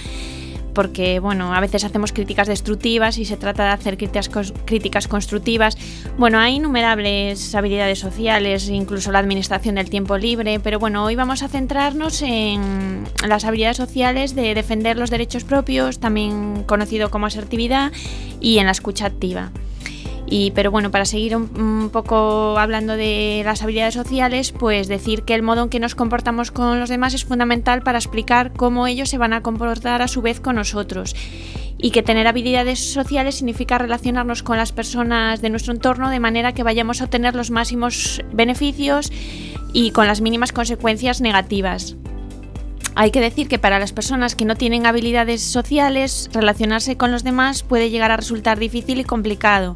porque bueno, a veces hacemos críticas destructivas y se trata de hacer críticas, críticas constructivas. Bueno, hay innumerables habilidades sociales, incluso la administración del tiempo libre, pero bueno, hoy vamos a centrarnos en las habilidades sociales de defender los derechos propios, también conocido como asertividad, y en la escucha activa. Y, pero bueno, para seguir un, poco hablando de las habilidades sociales, pues decir que el modo en que nos comportamos con los demás es fundamental para explicar cómo ellos se van a comportar a su vez con nosotros. Y que tener habilidades sociales significa relacionarnos con las personas de nuestro entorno de manera que vayamos a obtener los máximos beneficios y con las mínimas consecuencias negativas. Hay que decir que para las personas que no tienen habilidades sociales, relacionarse con los demás puede llegar a resultar difícil y complicado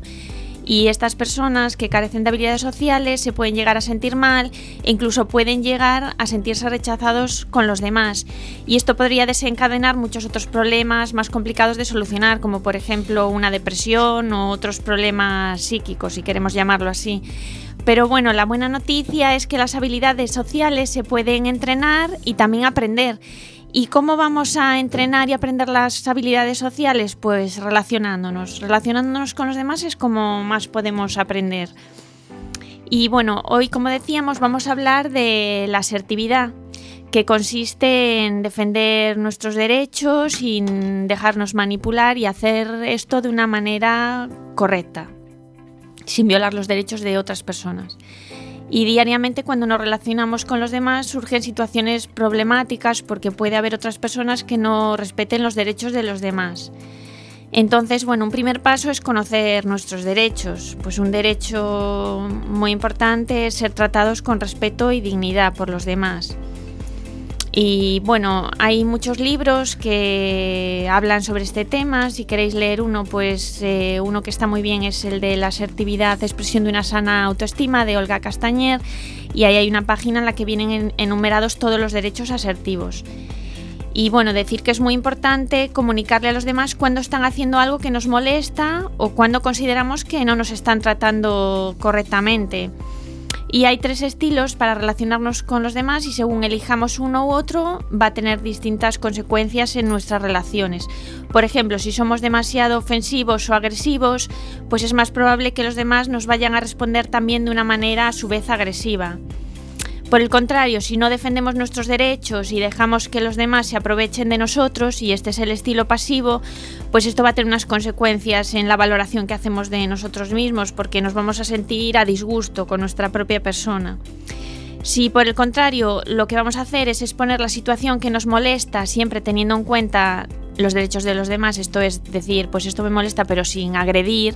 y estas personas que carecen de habilidades sociales se pueden llegar a sentir mal e incluso pueden llegar a sentirse rechazados con los demás. Y esto podría desencadenar muchos otros problemas más complicados de solucionar, como por ejemplo una depresión o otros problemas psíquicos, si queremos llamarlo así. Pero bueno, la buena noticia es que las habilidades sociales se pueden entrenar y también aprender. ¿Y cómo vamos a entrenar y aprender las habilidades sociales? Pues relacionándonos. Relacionándonos con los demás es como más podemos aprender. Y bueno, hoy como decíamos vamos a hablar de la asertividad, que consiste en defender nuestros derechos sin dejarnos manipular y hacer esto de una manera correcta, sin violar los derechos de otras personas y diariamente cuando nos relacionamos con los demás surgen situaciones problemáticas porque puede haber otras personas que no respeten los derechos de los demás. Entonces, bueno, un primer paso es conocer nuestros derechos. Pues un derecho muy importante es ser tratados con respeto y dignidad por los demás. Y bueno, hay muchos libros que hablan sobre este tema. Si queréis leer uno, pues eh, uno que está muy bien es el de la asertividad, expresión de una sana autoestima de Olga Castañer. Y ahí hay una página en la que vienen enumerados todos los derechos asertivos. Y bueno, decir que es muy importante comunicarle a los demás cuando están haciendo algo que nos molesta o cuando consideramos que no nos están tratando correctamente. Y hay tres estilos para relacionarnos con los demás y según elijamos uno u otro va a tener distintas consecuencias en nuestras relaciones. Por ejemplo, si somos demasiado ofensivos o agresivos, pues es más probable que los demás nos vayan a responder también de una manera a su vez agresiva. Por el contrario, si no defendemos nuestros derechos y dejamos que los demás se aprovechen de nosotros, y este es el estilo pasivo, pues esto va a tener unas consecuencias en la valoración que hacemos de nosotros mismos, porque nos vamos a sentir a disgusto con nuestra propia persona. Si por el contrario lo que vamos a hacer es exponer la situación que nos molesta, siempre teniendo en cuenta los derechos de los demás, esto es decir, pues esto me molesta pero sin agredir,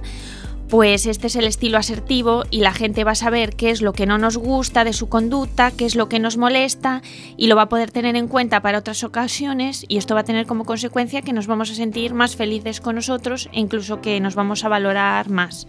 pues este es el estilo asertivo y la gente va a saber qué es lo que no nos gusta de su conducta, qué es lo que nos molesta y lo va a poder tener en cuenta para otras ocasiones y esto va a tener como consecuencia que nos vamos a sentir más felices con nosotros e incluso que nos vamos a valorar más.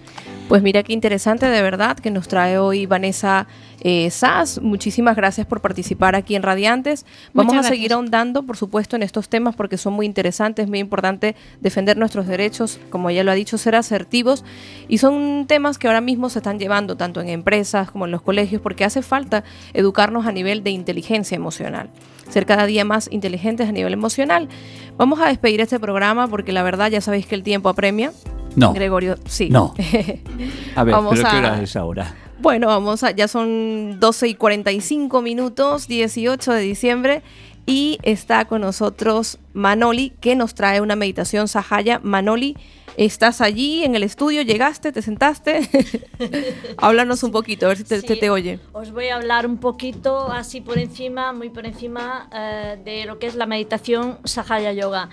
Pues mira qué interesante de verdad que nos trae hoy Vanessa eh, Sass. Muchísimas gracias por participar aquí en Radiantes. Vamos a seguir ahondando, por supuesto, en estos temas porque son muy interesantes, muy importante defender nuestros derechos, como ya lo ha dicho, ser asertivos. Y son temas que ahora mismo se están llevando tanto en empresas como en los colegios porque hace falta educarnos a nivel de inteligencia emocional ser cada día más inteligentes a nivel emocional. Vamos a despedir este programa porque la verdad ya sabéis que el tiempo apremia.
No.
Gregorio, sí.
No. A ver, ¿pero qué hora es ahora?
Bueno, vamos a, ya son 12 y 45 minutos, 18 de diciembre, y está con nosotros Manoli, que nos trae una meditación sahaya. Manoli, estás allí en el estudio, llegaste, te sentaste. Háblanos un poquito, a ver si te, te, oye.
Os voy a hablar un poquito, así por encima, muy por encima, eh, de lo que es la meditación sahaya yoga.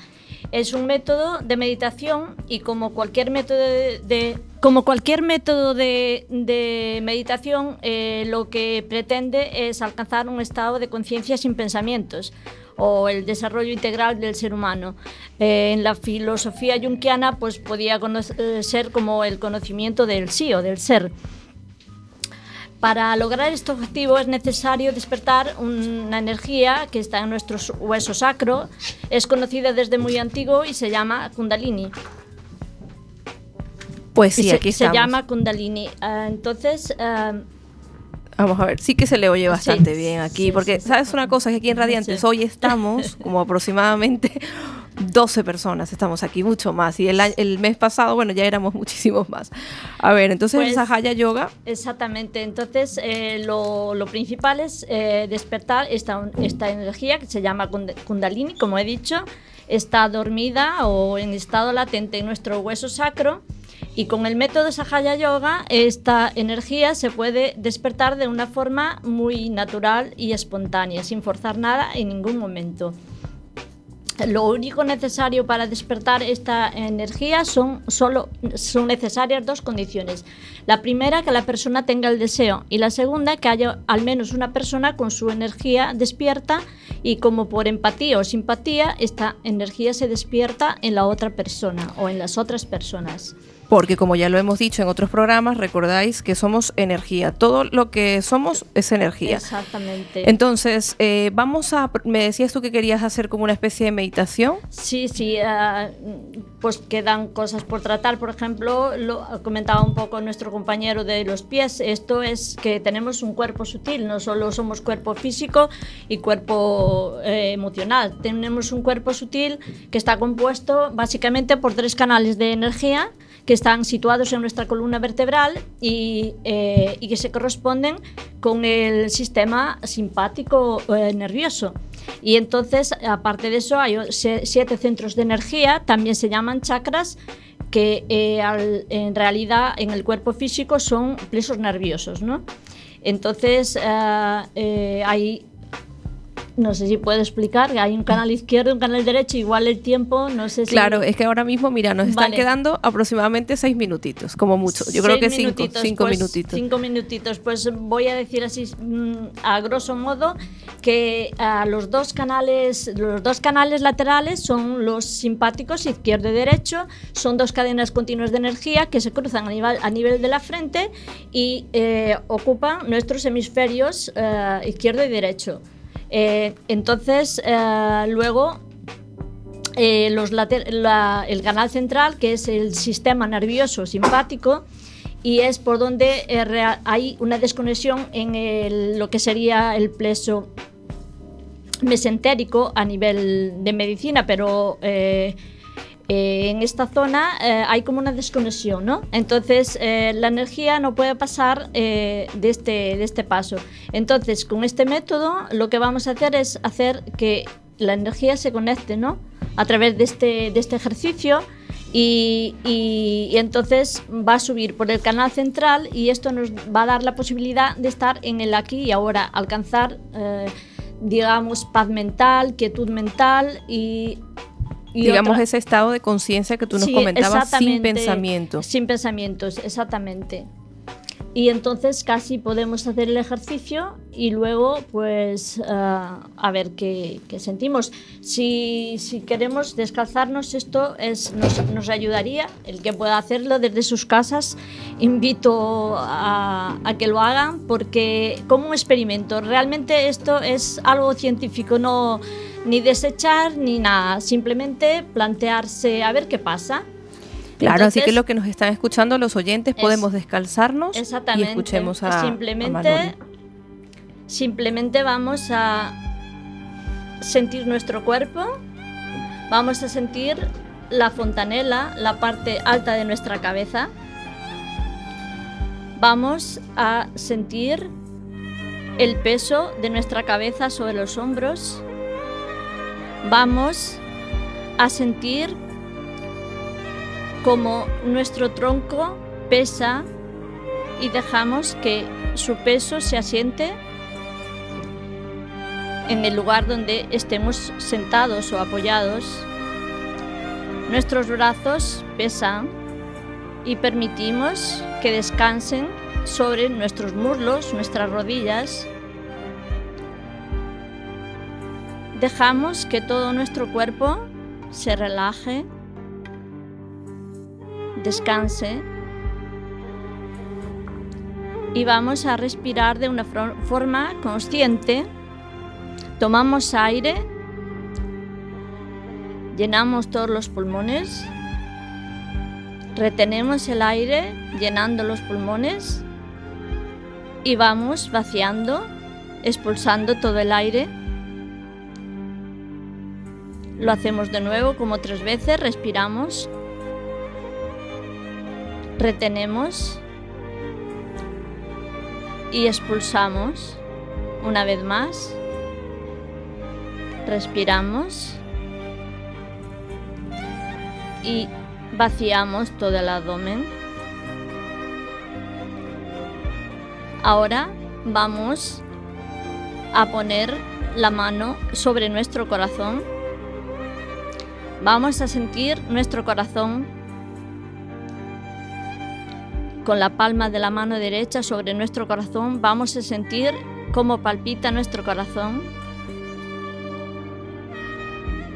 Es un método de meditación y como cualquier método de, como cualquier método de, meditación, eh, lo que pretende es alcanzar un estado de conciencia sin pensamientos o el desarrollo integral del ser humano. Eh, en la filosofía junguiana, pues podía eh, ser como el conocimiento del sí o del ser. Para lograr este objetivo es necesario despertar una energía que está en nuestro hueso sacro. Es conocida desde muy antiguo y se llama Kundalini.
Pues sí,
se,
aquí
se
estamos.
llama Kundalini. Ah, entonces, ah,
Vamos a ver, sí que se le oye bastante bien aquí,
sí,
porque
sí,
sabes una cosa, que aquí en Radiantes hoy estamos como aproximadamente 12 personas, estamos aquí, mucho más, y el, mes pasado, bueno, ya éramos muchísimos más. A ver, entonces
Pues-
Yoga,
Exactamente, entonces eh, lo, lo principal es eh, despertar esta, esta energía que se llama kund- Kundalini, como he dicho, está dormida o en estado latente en nuestro hueso sacro. Y con el método Sahaya Yoga esta energía se puede despertar de una forma muy natural y espontánea, sin forzar nada en ningún momento. Lo único necesario para despertar esta energía son solo son necesarias dos condiciones. La primera que la persona tenga el deseo y la segunda que haya al menos una persona con su energía despierta y como por empatía o simpatía esta energía se despierta en la otra persona o en las otras personas.
Porque como ya lo hemos dicho en otros programas, recordáis que somos energía, todo lo que somos es energía.
Exactamente.
Entonces, eh, vamos a, me decías tú que querías hacer como una especie de meditación.
Sí, sí, ah, pues quedan cosas por tratar. Por ejemplo, lo comentaba un poco nuestro compañero de los pies. Esto es que tenemos un cuerpo sutil, no solo somos cuerpo físico y cuerpo eh, emocional. Tenemos un cuerpo sutil que está compuesto básicamente por tres canales de energía que están situados en nuestra columna vertebral y, eh, y que se corresponden con el sistema simpático eh, nervioso. Y entonces, aparte de eso, hay siete centros de energía, también se llaman chakras, que eh, al- en realidad en el cuerpo físico son plexos nerviosos, ¿no? Entonces, eh, eh, hay no sé si puedo explicar, que hay un canal izquierdo un canal derecho, igual el tiempo, no sé si...
Claro, es que ahora mismo, mira, nos están
Vale.
quedando aproximadamente seis minutitos, como mucho. Yo creo que cinco,
minutitos,
cinco
pues,
minutitos.
Cinco minutitos. Pues voy a decir así mm, a grosso modo que ah, los dos canales, los dos canales laterales son los simpáticos izquierdo y derecho. Son dos cadenas continuas de energía que se cruzan a nivel, a nivel de la frente y eh, ocupan nuestros hemisferios eh, izquierdo y derecho. Eh, entonces, eh, luego eh, el canal central, que es el sistema nervioso simpático, y es por donde hay una desconexión en lo que sería el plexo mesentérico a nivel de medicina, pero eh, en esta zona eh, hay como una desconexión, ¿no? Entonces eh, la energía no puede pasar eh, de, este, de este paso. Entonces con este método lo que vamos a hacer es hacer que la energía se conecte, ¿no? A través de este, de este ejercicio y, y- y entonces va a subir por el canal central y esto nos va a dar la posibilidad de estar en el aquí y ahora, alcanzar, eh, digamos, paz mental, quietud mental y... y
Digamos
otra-
ese estado de conciencia que tú nos
Sí,
comentabas sin
exactamente,
pensamiento.
Sin pensamientos, exactamente. Y entonces casi podemos hacer el ejercicio y luego pues ah, a ver qué, qué sentimos. Si, si queremos descalzarnos, esto es, nos, nos ayudaría. El que pueda hacerlo desde sus casas, invito a, a que lo hagan porque como un experimento, realmente esto es algo científico, no ni desechar ni nada, simplemente plantearse a ver qué pasa.
Claro, así que lo que nos están escuchando los oyentes
Es-
podemos descalzarnos y
Exactamente.
escuchemos a,
simplemente, simplemente vamos a sentir nuestro cuerpo, vamos a sentir la fontanela, la parte alta de nuestra cabeza. Vamos a sentir el peso de nuestra cabeza sobre los hombros. Vamos a sentir como nuestro tronco pesa y dejamos que su peso se asiente en el lugar donde estemos sentados o apoyados. Nuestros brazos pesan y permitimos que descansen sobre nuestros muslos, nuestras rodillas. Dejamos que todo nuestro cuerpo se relaje, descanse y vamos a respirar de una forma consciente. Tomamos aire, llenamos todos los pulmones, retenemos el aire llenando los pulmones y vamos vaciando, expulsando todo el aire. Lo hacemos de nuevo como tres veces, respiramos, retenemos y expulsamos una vez más. Respiramos y vaciamos todo el abdomen. Ahora vamos a poner la mano sobre nuestro corazón. Vamos a sentir nuestro corazón con la palma de la mano derecha sobre nuestro corazón. Vamos a sentir cómo palpita nuestro corazón.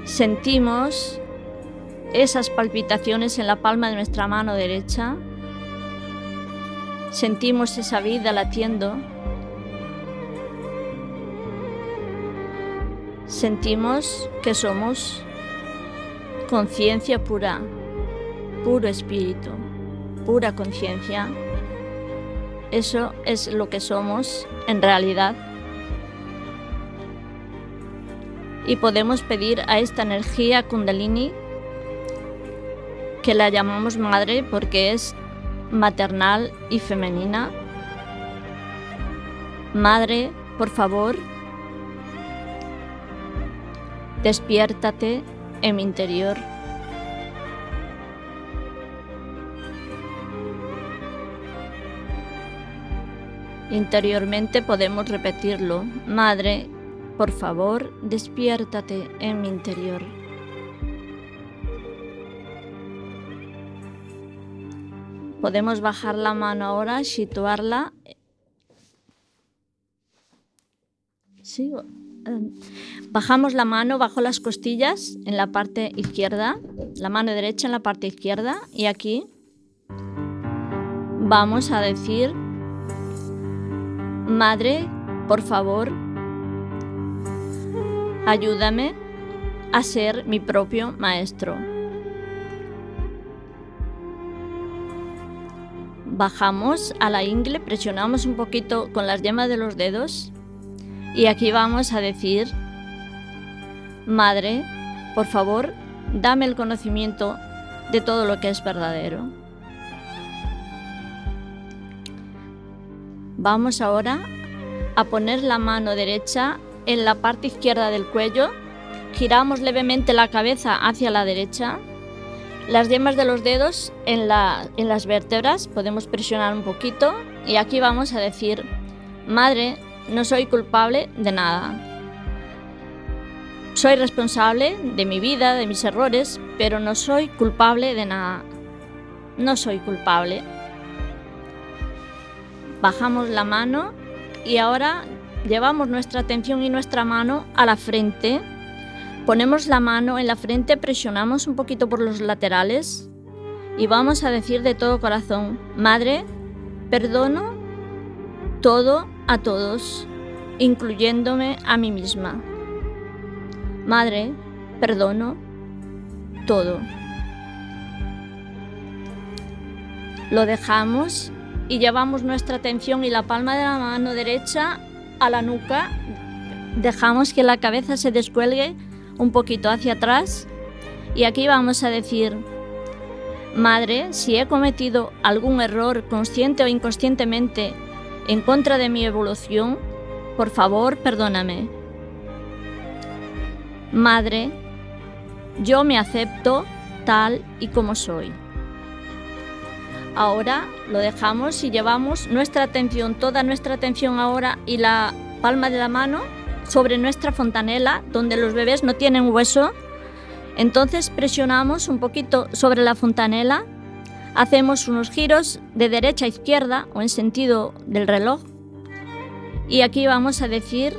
Sentimos esas palpitaciones en la palma de nuestra mano derecha. Sentimos esa vida latiendo. Sentimos que somos conciencia pura, puro espíritu, pura conciencia. Eso es lo que somos en realidad. Y podemos pedir a esta energía kundalini que la llamamos madre porque es maternal y femenina. Madre, por favor, despiértate en mi interior. Interiormente podemos repetirlo. Madre, por favor, despiértate en mi interior. Podemos bajar la mano ahora, situarla. Sí, Bajamos la mano bajo las costillas en la parte izquierda, la mano derecha en la parte izquierda y aquí vamos a decir, Madre, por favor, ayúdame a ser mi propio maestro. Bajamos a la ingle, presionamos un poquito con las yemas de los dedos y aquí vamos a decir, Madre, por favor, dame el conocimiento de todo lo que es verdadero. Vamos ahora a poner la mano derecha en la parte izquierda del cuello, giramos levemente la cabeza hacia la derecha, las yemas de los dedos en, en las vértebras, podemos presionar un poquito. Y aquí vamos a decir, Madre, no soy culpable de nada. Soy responsable de mi vida, de mis errores, pero no soy culpable de nada. No soy culpable. Bajamos la mano y ahora llevamos nuestra atención y nuestra mano a la frente. Ponemos la mano en la frente, presionamos un poquito por los laterales y vamos a decir de todo corazón, Madre, perdono todo a todos, incluyéndome a mí misma. Madre, perdono todo. Lo dejamos y llevamos nuestra atención y la palma de la mano derecha a la nuca. Dejamos que la cabeza se descuelgue un poquito hacia atrás y aquí vamos a decir, Madre, si he cometido algún error consciente o inconscientemente en contra de mi evolución, por favor, perdóname. Madre, yo me acepto tal y como soy. Ahora lo dejamos y llevamos nuestra atención, toda nuestra atención ahora y la palma de la mano sobre nuestra fontanela, donde los bebés no tienen hueso, Entonces presionamos un poquito sobre la fontanela, hacemos unos giros de derecha a izquierda o en sentido del reloj. Y aquí vamos a decir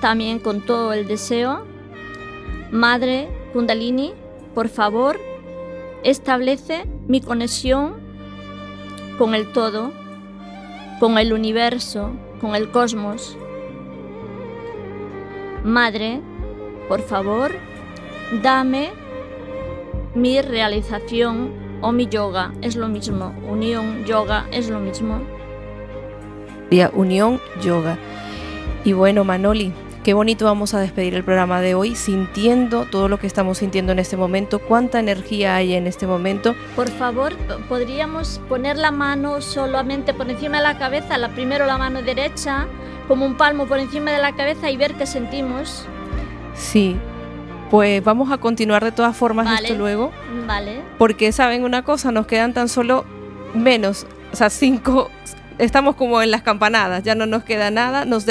también con todo el deseo, Madre Kundalini, por favor, establece mi conexión con el todo, con el universo, con el cosmos. Madre, por favor, dame mi realización o mi yoga, es lo mismo. Unión, yoga, es lo mismo.
Unión Yoga. Y bueno, Manoli, qué bonito vamos a despedir el programa de hoy sintiendo todo lo que estamos sintiendo en este momento, cuánta energía hay en este momento.
Por favor, podríamos poner la mano solamente por encima de la cabeza, la primero la mano derecha, como un palmo por encima de la cabeza y ver qué sentimos.
Sí, pues vamos a continuar de todas formas
Vale.
esto luego,
Vale.
porque saben una cosa, nos quedan tan solo menos, o sea, cinco, estamos como en las campanadas, ya no nos queda nada, nos